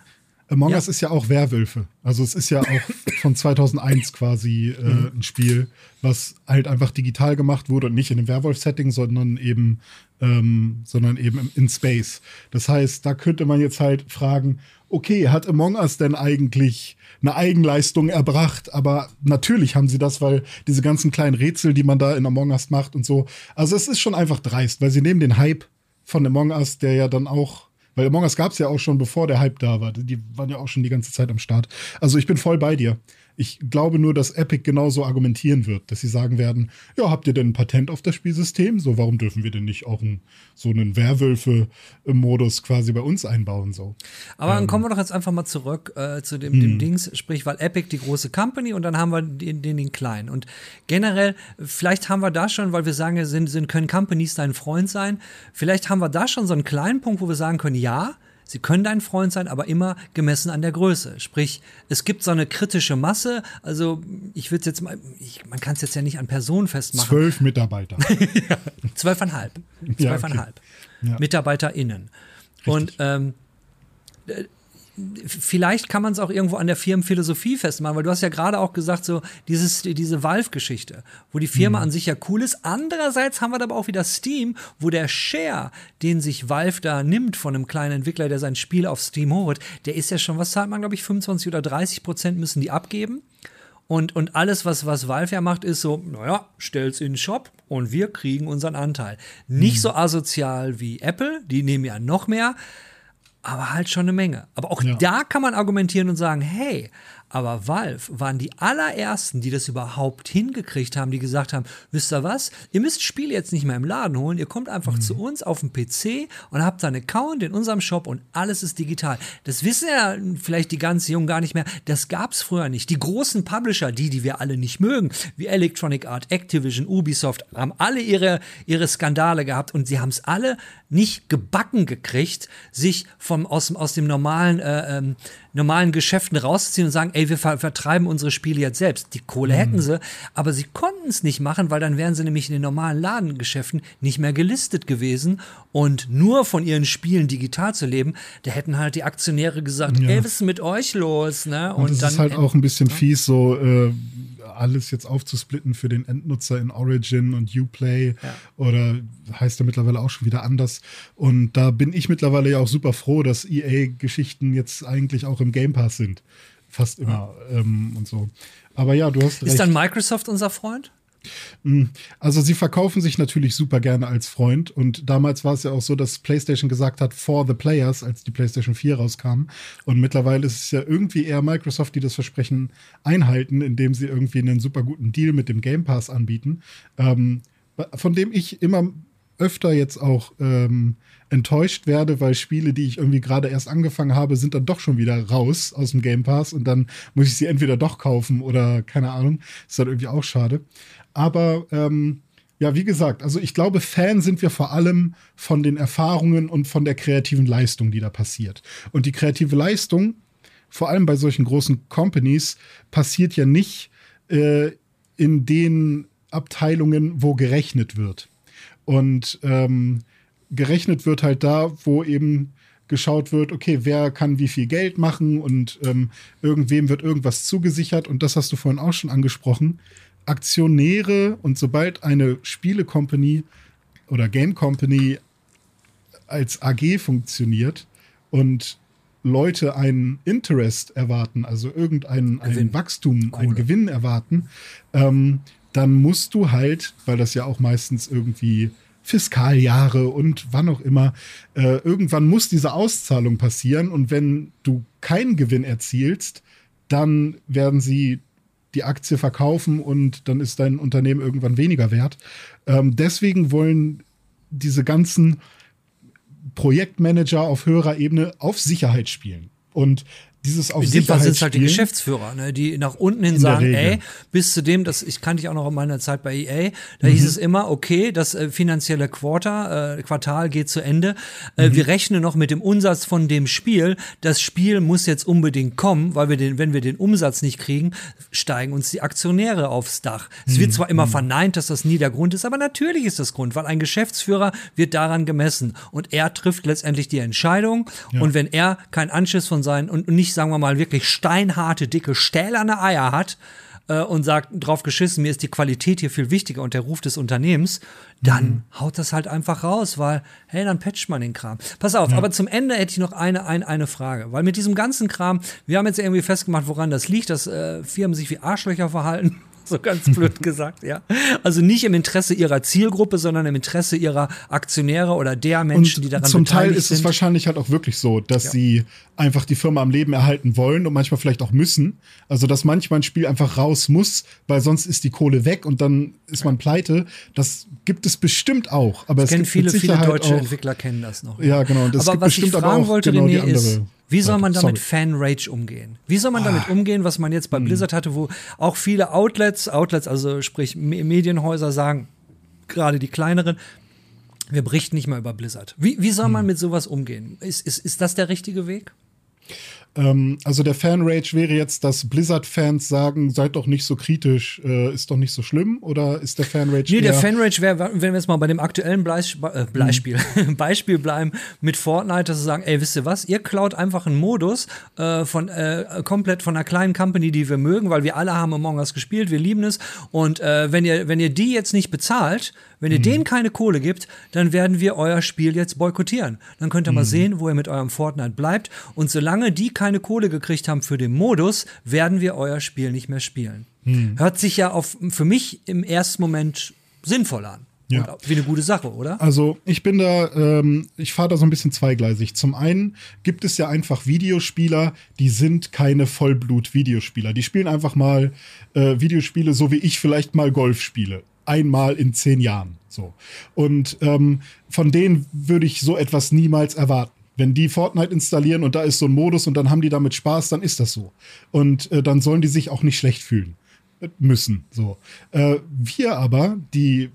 Speaker 2: Among ja. Us ist ja auch Werwölfe. Also es ist ja auch von 2001 quasi äh, mhm. ein Spiel, was halt einfach digital gemacht wurde und nicht in einem Werwolf-Setting, sondern eben, ähm, sondern eben in Space. Das heißt, da könnte man jetzt halt fragen, okay, hat Among Us denn eigentlich eine Eigenleistung erbracht? Aber natürlich haben sie das, weil diese ganzen kleinen Rätsel, die man da in Among Us macht und so. Also es ist schon einfach dreist, weil sie nehmen den Hype von Among Us, der ja dann auch weil Among Us gab es ja auch schon, bevor der Hype da war. Die waren ja auch schon die ganze Zeit am Start. Also ich bin voll bei dir. Ich glaube nur, dass Epic genauso argumentieren wird, dass sie sagen werden, ja, habt ihr denn ein Patent auf das Spielsystem? So, warum dürfen wir denn nicht auch ein, so einen Werwölfe-Modus quasi bei uns einbauen? So.
Speaker 1: Aber ähm. dann kommen wir doch jetzt einfach mal zurück äh, zu dem, dem hm. Dings, sprich, weil Epic die große Company und dann haben wir den, den, den kleinen. Und generell, vielleicht haben wir da schon, weil wir sagen, sind, sind, können Companies dein Freund sein, vielleicht haben wir da schon so einen kleinen Punkt, wo wir sagen können, ja, Sie können dein Freund sein, aber immer gemessen an der Größe. Sprich, es gibt so eine kritische Masse. Also ich würde jetzt mal, ich, man kann es jetzt ja nicht an Personen festmachen.
Speaker 2: Zwölf Mitarbeiter.
Speaker 1: ja, zwölfeinhalb. Zwölfeinhalb. Ja, okay. ja. MitarbeiterInnen. Richtig. Und ähm, vielleicht kann man es auch irgendwo an der Firmenphilosophie festmachen, weil du hast ja gerade auch gesagt, so dieses, diese Valve-Geschichte, wo die Firma mhm. an sich ja cool ist. Andererseits haben wir aber auch wieder Steam, wo der Share, den sich Valve da nimmt von einem kleinen Entwickler, der sein Spiel auf Steam holt, der ist ja schon, was zahlt man, glaube ich, 25 oder 30 Prozent müssen die abgeben. Und, und alles, was, was Valve ja macht, ist so, naja, stell's in den Shop und wir kriegen unseren Anteil. Nicht mhm. so asozial wie Apple, die nehmen ja noch mehr, aber halt schon eine Menge. Aber auch ja. da kann man argumentieren und sagen, hey, aber Valve waren die allerersten, die das überhaupt hingekriegt haben, die gesagt haben, wisst ihr was, ihr müsst Spiele jetzt nicht mehr im Laden holen, ihr kommt einfach mhm. zu uns auf dem PC und habt einen Account in unserem Shop und alles ist digital. Das wissen ja vielleicht die ganz Jungen gar nicht mehr. Das gab es früher nicht. Die großen Publisher, die, die wir alle nicht mögen, wie Electronic Art, Activision, Ubisoft, haben alle ihre, ihre Skandale gehabt und sie haben es alle nicht gebacken gekriegt, sich vom, aus, aus dem normalen äh, ähm, normalen Geschäften rausziehen und sagen, ey, wir ver vertreiben unsere Spiele jetzt selbst. Die Kohle mhm. hätten sie, aber sie konnten es nicht machen, weil dann wären sie nämlich in den normalen Ladengeschäften nicht mehr gelistet gewesen und nur von ihren Spielen digital zu leben, da hätten halt die Aktionäre gesagt, ja. ey, was ist mit euch los? Ne?
Speaker 2: Und, und das
Speaker 1: dann,
Speaker 2: ist halt auch ein bisschen fies, so äh, alles jetzt aufzusplitten für den Endnutzer in Origin und Uplay ja. oder heißt ja mittlerweile auch schon wieder anders. Und da bin ich mittlerweile ja auch super froh, dass EA-Geschichten jetzt eigentlich auch im Game Pass sind. Fast immer ja. ähm, und so. Aber ja, du hast
Speaker 1: recht. Ist dann Microsoft unser Freund?
Speaker 2: Hm, also sie verkaufen sich natürlich super gerne als Freund und damals war es ja auch so, dass PlayStation gesagt hat, for the players, als die PlayStation 4 rauskam. Und mittlerweile ist es ja irgendwie eher Microsoft, die das Versprechen einhalten, indem sie irgendwie einen super guten Deal mit dem Game Pass anbieten, ähm, von dem ich immer öfter jetzt auch ähm, enttäuscht werde, weil Spiele, die ich irgendwie gerade erst angefangen habe, sind dann doch schon wieder raus aus dem Game Pass und dann muss ich sie entweder doch kaufen oder keine Ahnung. Ist dann irgendwie auch schade. Aber ähm, ja, wie gesagt, also ich glaube, Fan sind wir vor allem von den Erfahrungen und von der kreativen Leistung, die da passiert. Und die kreative Leistung, vor allem bei solchen großen Companies, passiert ja nicht äh, in den Abteilungen, wo gerechnet wird. Und ähm, gerechnet wird halt da, wo eben geschaut wird, okay, wer kann wie viel Geld machen und ähm, irgendwem wird irgendwas zugesichert. Und das hast du vorhin auch schon angesprochen. Aktionäre und sobald eine Spiele-Company oder Game Company als AG funktioniert und Leute einen Interest erwarten, also irgendein ein Wachstum, Kohle. einen Gewinn erwarten, ähm, dann musst du halt, weil das ja auch meistens irgendwie Fiskaljahre und wann auch immer, äh, irgendwann muss diese Auszahlung passieren und wenn du keinen Gewinn erzielst, dann werden sie die Aktie verkaufen und dann ist dein Unternehmen irgendwann weniger wert. Ähm, deswegen wollen diese ganzen Projektmanager auf höherer Ebene auf Sicherheit spielen. Und dieses auf
Speaker 1: In dem Fall sind es halt die Geschäftsführer, ne, die nach unten hin sagen, ey, bis zu dem, das ich kannte ich auch noch in meiner Zeit bei EA, da mhm. hieß es immer, okay, das äh, finanzielle Quarter, äh, Quartal geht zu Ende. Äh, mhm. Wir rechnen noch mit dem Umsatz von dem Spiel. Das Spiel muss jetzt unbedingt kommen, weil wir den, wenn wir den Umsatz nicht kriegen, steigen uns die Aktionäre aufs Dach. Mhm. Es wird zwar immer mhm. verneint, dass das nie der Grund ist, aber natürlich ist das Grund, weil ein Geschäftsführer wird daran gemessen und er trifft letztendlich die Entscheidung. Ja. Und wenn er keinen Anschiss von seinen und nicht sagen wir mal, wirklich steinharte, dicke, stählerne Eier hat äh, und sagt, drauf geschissen, mir ist die Qualität hier viel wichtiger und der Ruf des Unternehmens, dann mhm. haut das halt einfach raus, weil, hey, dann patcht man den Kram. Pass auf, ja. aber zum Ende hätte ich noch eine, eine, eine Frage, weil mit diesem ganzen Kram, wir haben jetzt irgendwie festgemacht, woran das liegt, dass äh, Firmen sich wie Arschlöcher verhalten so ganz blöd gesagt, ja. Also nicht im Interesse ihrer Zielgruppe, sondern im Interesse ihrer Aktionäre oder der Menschen,
Speaker 2: und
Speaker 1: die daran
Speaker 2: zum Teil ist es wahrscheinlich halt auch wirklich so, dass ja. sie einfach die Firma am Leben erhalten wollen und manchmal vielleicht auch müssen. Also dass manchmal ein Spiel einfach raus muss, weil sonst ist die Kohle weg und dann ist man pleite. Das gibt es bestimmt auch. Aber das es
Speaker 1: kennen viele, viele deutsche auch, Entwickler kennen das noch.
Speaker 2: Ja, genau.
Speaker 1: Das aber was ich fragen wollte, genau René, ist, wie soll man damit Fan-Rage umgehen? Wie soll man damit ah. umgehen, was man jetzt bei hm. Blizzard hatte, wo auch viele Outlets, Outlets, also sprich Medienhäuser sagen, gerade die kleineren, wir berichten nicht mehr über Blizzard. Wie, wie soll man hm. mit sowas umgehen? Ist, ist, ist das der richtige Weg?
Speaker 2: Ähm, also der Fan-Rage wäre jetzt, dass Blizzard-Fans sagen, seid doch nicht so kritisch, äh, ist doch nicht so schlimm, oder ist der Fan-Rage
Speaker 1: Nee, der Fan-Rage wäre, wenn wir jetzt mal bei dem aktuellen Bleis äh, Beispiel, mhm. Beispiel bleiben mit Fortnite, dass sie sagen, ey, wisst ihr was, ihr klaut einfach einen Modus äh, von äh, komplett von einer kleinen Company, die wir mögen, weil wir alle haben Among Us gespielt, wir lieben es und äh, wenn ihr, wenn ihr die jetzt nicht bezahlt, wenn ihr mhm. denen keine Kohle gibt, dann werden wir euer Spiel jetzt boykottieren. Dann könnt ihr mhm. mal sehen, wo ihr mit eurem Fortnite bleibt. Und solange die keine Kohle gekriegt haben für den Modus, werden wir euer Spiel nicht mehr spielen. Mhm. Hört sich ja auf, für mich im ersten Moment sinnvoll an. Ja. Wie eine gute Sache, oder?
Speaker 2: Also ich bin da, ähm, ich fahre da so ein bisschen zweigleisig. Zum einen gibt es ja einfach Videospieler, die sind keine Vollblut-Videospieler. Die spielen einfach mal äh, Videospiele, so wie ich vielleicht mal Golf spiele einmal in zehn Jahren. So. Und ähm, von denen würde ich so etwas niemals erwarten. Wenn die Fortnite installieren und da ist so ein Modus und dann haben die damit Spaß, dann ist das so. Und äh, dann sollen die sich auch nicht schlecht fühlen müssen. So. Äh, wir aber, die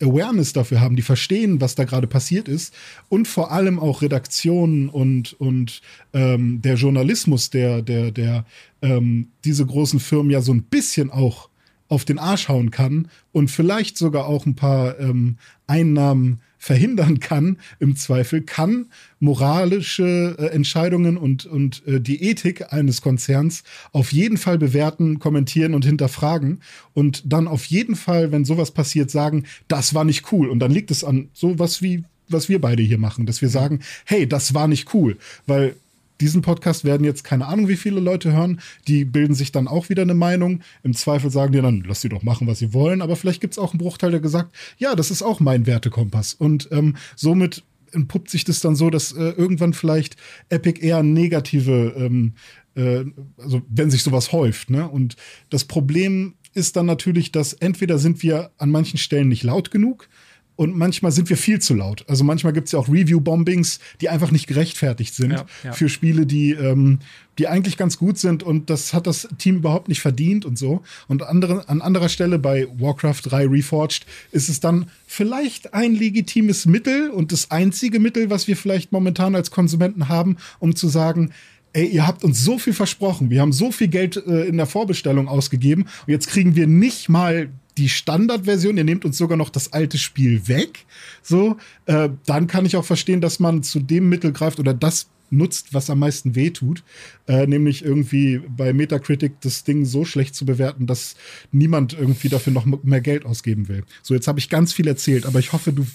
Speaker 2: Awareness dafür haben, die verstehen, was da gerade passiert ist und vor allem auch Redaktionen und, und ähm, der Journalismus, der, der, der ähm, diese großen Firmen ja so ein bisschen auch auf den Arsch hauen kann und vielleicht sogar auch ein paar ähm, Einnahmen verhindern kann, im Zweifel, kann moralische äh, Entscheidungen und, und äh, die Ethik eines Konzerns auf jeden Fall bewerten, kommentieren und hinterfragen und dann auf jeden Fall, wenn sowas passiert, sagen, das war nicht cool. Und dann liegt es an sowas wie was wir beide hier machen, dass wir sagen, hey, das war nicht cool, weil diesen Podcast werden jetzt keine Ahnung, wie viele Leute hören. Die bilden sich dann auch wieder eine Meinung. Im Zweifel sagen die dann, lass sie doch machen, was sie wollen. Aber vielleicht gibt es auch einen Bruchteil, der gesagt, ja, das ist auch mein Wertekompass. Und ähm, somit entpuppt sich das dann so, dass äh, irgendwann vielleicht Epic eher negative, ähm, äh, also wenn sich sowas häuft. Ne? Und das Problem ist dann natürlich, dass entweder sind wir an manchen Stellen nicht laut genug, und manchmal sind wir viel zu laut. Also manchmal gibt es ja auch Review-Bombings, die einfach nicht gerechtfertigt sind ja, ja. für Spiele, die, ähm, die eigentlich ganz gut sind und das hat das Team überhaupt nicht verdient und so. Und andere, an anderer Stelle bei Warcraft 3 Reforged ist es dann vielleicht ein legitimes Mittel und das einzige Mittel, was wir vielleicht momentan als Konsumenten haben, um zu sagen, ey, ihr habt uns so viel versprochen, wir haben so viel Geld äh, in der Vorbestellung ausgegeben und jetzt kriegen wir nicht mal die Standardversion, ihr nehmt uns sogar noch das alte Spiel weg, so, äh, dann kann ich auch verstehen, dass man zu dem Mittel greift oder das nutzt, was am meisten wehtut, äh, nämlich irgendwie bei Metacritic das Ding so schlecht zu bewerten, dass niemand irgendwie dafür noch mehr Geld ausgeben will. So, jetzt habe ich ganz viel erzählt, aber ich hoffe, du,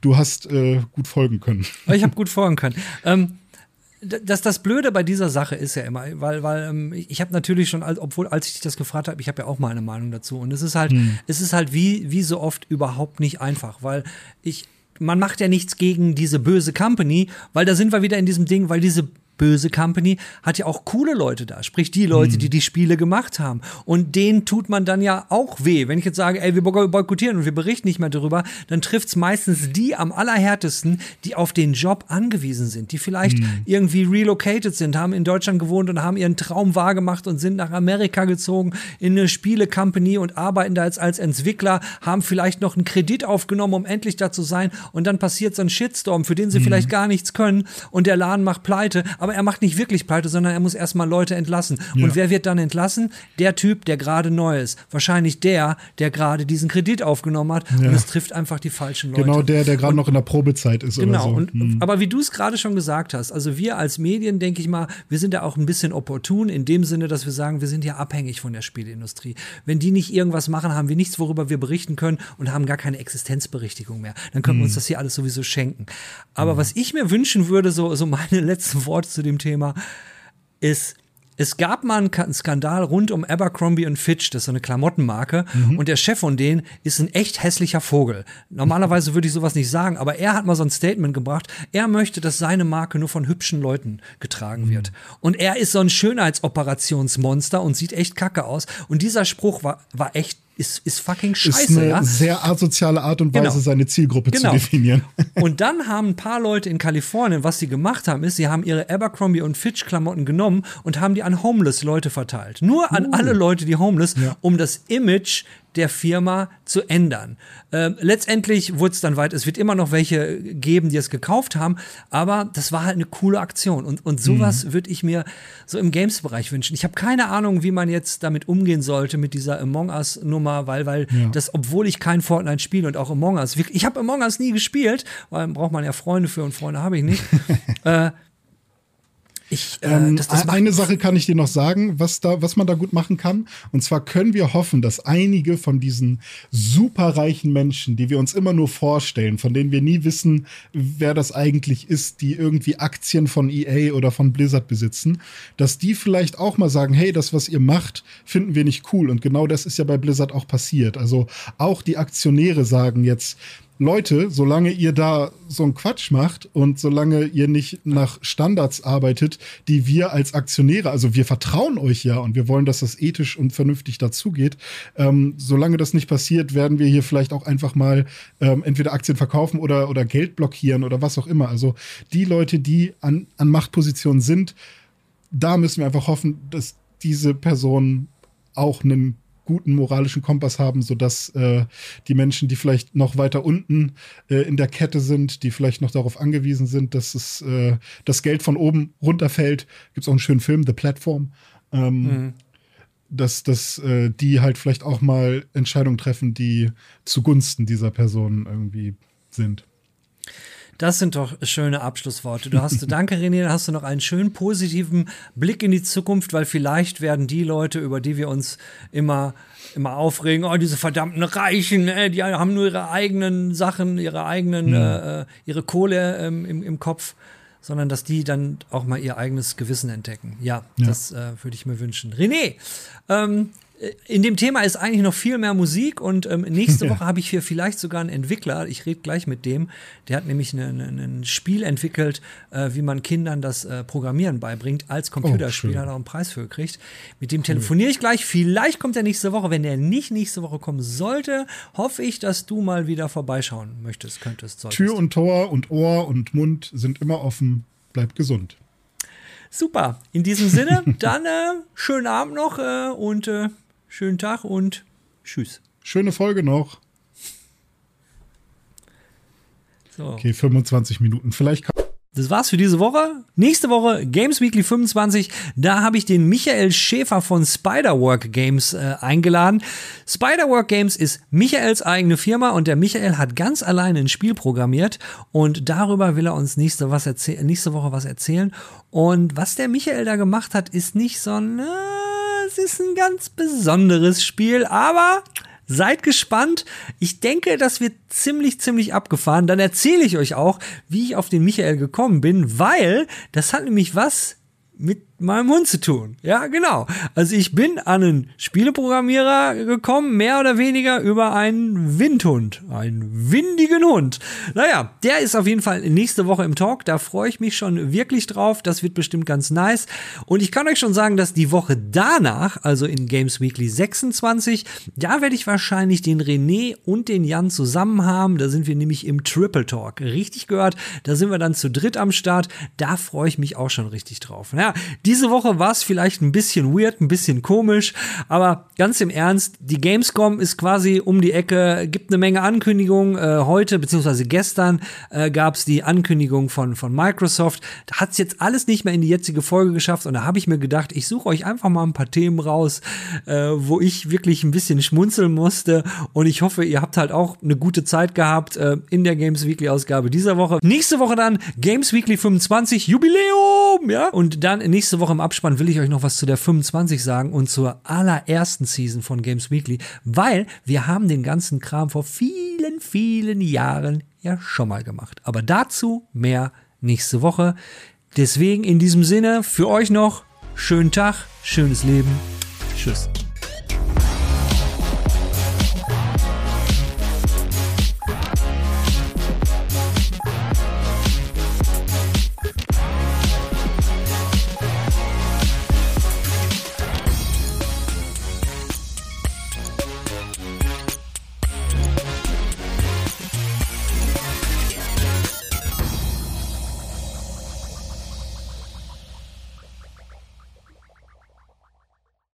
Speaker 2: du hast äh, gut folgen können.
Speaker 1: Ich habe gut folgen können. Ähm das, das Blöde bei dieser Sache ist ja immer, weil, weil ähm, ich habe natürlich schon, obwohl als ich dich das gefragt habe, ich habe ja auch mal eine Meinung dazu. Und es ist halt, hm. es ist halt wie, wie so oft überhaupt nicht einfach, weil ich, man macht ja nichts gegen diese böse Company, weil da sind wir wieder in diesem Ding, weil diese böse Company hat ja auch coole Leute da, sprich die Leute, hm. die die Spiele gemacht haben. Und denen tut man dann ja auch weh. Wenn ich jetzt sage, ey, wir boykottieren und wir berichten nicht mehr darüber, dann trifft es meistens die am allerhärtesten, die auf den Job angewiesen sind, die vielleicht hm. irgendwie relocated sind, haben in Deutschland gewohnt und haben ihren Traum wahrgemacht und sind nach Amerika gezogen in eine Spiele-Company und arbeiten da jetzt als Entwickler, haben vielleicht noch einen Kredit aufgenommen, um endlich da zu sein und dann passiert so ein Shitstorm, für den sie hm. vielleicht gar nichts können und der Laden macht pleite aber er macht nicht wirklich pleite, sondern er muss erstmal Leute entlassen. Ja. Und wer wird dann entlassen? Der Typ, der gerade neu ist. Wahrscheinlich der, der gerade diesen Kredit aufgenommen hat. Ja. Und es trifft einfach die falschen Leute.
Speaker 2: Genau der, der gerade noch in der Probezeit ist genau. so. Und,
Speaker 1: hm. Aber wie du es gerade schon gesagt hast, also wir als Medien, denke ich mal, wir sind ja auch ein bisschen opportun in dem Sinne, dass wir sagen, wir sind ja abhängig von der Spielindustrie. Wenn die nicht irgendwas machen, haben wir nichts, worüber wir berichten können und haben gar keine Existenzberichtigung mehr. Dann können hm. wir uns das hier alles sowieso schenken. Aber hm. was ich mir wünschen würde, so, so meine letzten Worte zu dem Thema, ist, es gab mal einen Skandal rund um Abercrombie und Fitch, das ist so eine Klamottenmarke, mhm. und der Chef von denen ist ein echt hässlicher Vogel. Normalerweise würde ich sowas nicht sagen, aber er hat mal so ein Statement gebracht, er möchte, dass seine Marke nur von hübschen Leuten getragen mhm. wird. Und er ist so ein Schönheitsoperationsmonster und sieht echt kacke aus. Und dieser Spruch war, war echt ist, ist fucking scheiße. Ist eine ja?
Speaker 2: sehr asoziale Art und Weise, genau. seine Zielgruppe genau. zu definieren.
Speaker 1: Und dann haben ein paar Leute in Kalifornien, was sie gemacht haben, ist, sie haben ihre Abercrombie und Fitch Klamotten genommen und haben die an homeless Leute verteilt. Nur an uh. alle Leute, die homeless, ja. um das Image der Firma zu ändern. Äh, letztendlich wurde es dann weit, es wird immer noch welche geben, die es gekauft haben, aber das war halt eine coole Aktion und, und sowas mhm. würde ich mir so im Games-Bereich wünschen. Ich habe keine Ahnung, wie man jetzt damit umgehen sollte mit dieser Among Us-Nummer, weil, weil ja. das, obwohl ich kein Fortnite spiele und auch Among Us, ich habe Among Us nie gespielt, weil braucht man ja Freunde für und Freunde habe ich nicht. äh,
Speaker 2: ich, äh, ähm, das, das eine Sache kann ich dir noch sagen, was da, was man da gut machen kann. Und zwar können wir hoffen, dass einige von diesen superreichen Menschen, die wir uns immer nur vorstellen, von denen wir nie wissen, wer das eigentlich ist, die irgendwie Aktien von EA oder von Blizzard besitzen, dass die vielleicht auch mal sagen, hey, das, was ihr macht, finden wir nicht cool. Und genau das ist ja bei Blizzard auch passiert. Also auch die Aktionäre sagen jetzt, Leute, solange ihr da so einen Quatsch macht und solange ihr nicht nach Standards arbeitet, die wir als Aktionäre, also wir vertrauen euch ja und wir wollen, dass das ethisch und vernünftig dazugeht, ähm, solange das nicht passiert, werden wir hier vielleicht auch einfach mal ähm, entweder Aktien verkaufen oder, oder Geld blockieren oder was auch immer. Also die Leute, die an, an Machtpositionen sind, da müssen wir einfach hoffen, dass diese Personen auch einen guten moralischen Kompass haben, sodass äh, die Menschen, die vielleicht noch weiter unten äh, in der Kette sind, die vielleicht noch darauf angewiesen sind, dass es äh, das Geld von oben runterfällt, gibt es auch einen schönen Film, The Platform, ähm, mhm. dass, dass äh, die halt vielleicht auch mal Entscheidungen treffen, die zugunsten dieser Person irgendwie sind.
Speaker 1: Das sind doch schöne Abschlussworte. Du hast, danke René, da hast du noch einen schönen positiven Blick in die Zukunft, weil vielleicht werden die Leute, über die wir uns immer immer aufregen, oh, diese verdammten Reichen, äh, die haben nur ihre eigenen Sachen, ihre eigenen, ja. äh, ihre Kohle ähm, im, im Kopf, sondern dass die dann auch mal ihr eigenes Gewissen entdecken. Ja, ja. das äh, würde ich mir wünschen. René, ähm, in dem Thema ist eigentlich noch viel mehr Musik und ähm, nächste Woche habe ich hier vielleicht sogar einen Entwickler, ich rede gleich mit dem, der hat nämlich ein Spiel entwickelt, äh, wie man Kindern das äh, Programmieren beibringt, als Computerspiel, oh, hat auch einen Preis für gekriegt. Mit dem telefoniere ich gleich, vielleicht kommt er nächste Woche, wenn der nicht nächste Woche kommen sollte, hoffe ich, dass du mal wieder vorbeischauen möchtest, könntest,
Speaker 2: solltest. Tür und Tor und Ohr und Mund sind immer offen, bleib gesund.
Speaker 1: Super, in diesem Sinne, dann äh, schönen Abend noch äh, und äh, schönen Tag und tschüss.
Speaker 2: Schöne Folge noch. So. Okay, 25 Minuten. Vielleicht kann
Speaker 1: das war's für diese Woche. Nächste Woche Games Weekly 25. Da habe ich den Michael Schäfer von Spiderwork Games äh, eingeladen. Spiderwork Games ist Michaels eigene Firma und der Michael hat ganz alleine ein Spiel programmiert und darüber will er uns nächste, was nächste Woche was erzählen. Und was der Michael da gemacht hat, ist nicht so ein, äh, es ist ein ganz besonderes Spiel, aber Seid gespannt. Ich denke, das wird ziemlich, ziemlich abgefahren. Dann erzähle ich euch auch, wie ich auf den Michael gekommen bin, weil das hat nämlich was mit meinem Hund zu tun. Ja, genau. Also ich bin an einen Spieleprogrammierer gekommen, mehr oder weniger über einen Windhund. Einen windigen Hund. Naja, der ist auf jeden Fall nächste Woche im Talk. Da freue ich mich schon wirklich drauf. Das wird bestimmt ganz nice. Und ich kann euch schon sagen, dass die Woche danach, also in Games Weekly 26, da werde ich wahrscheinlich den René und den Jan zusammen haben. Da sind wir nämlich im Triple Talk. Richtig gehört. Da sind wir dann zu dritt am Start. Da freue ich mich auch schon richtig drauf. Naja, diese Woche war es vielleicht ein bisschen weird, ein bisschen komisch, aber ganz im Ernst, die Gamescom ist quasi um die Ecke, gibt eine Menge Ankündigungen. Äh, heute beziehungsweise gestern äh, gab es die Ankündigung von, von Microsoft. Hat es jetzt alles nicht mehr in die jetzige Folge geschafft und da habe ich mir gedacht, ich suche euch einfach mal ein paar Themen raus, äh, wo ich wirklich ein bisschen schmunzeln musste und ich hoffe, ihr habt halt auch eine gute Zeit gehabt äh, in der Games Weekly Ausgabe dieser Woche. Nächste Woche dann Games Weekly 25 Jubiläum, ja? Und dann nächste nächste Woche im Abspann will ich euch noch was zu der 25 sagen und zur allerersten Season von Games Weekly, weil wir haben den ganzen Kram vor vielen, vielen Jahren ja schon mal gemacht. Aber dazu mehr nächste Woche. Deswegen in diesem Sinne für euch noch schönen Tag, schönes Leben. Tschüss.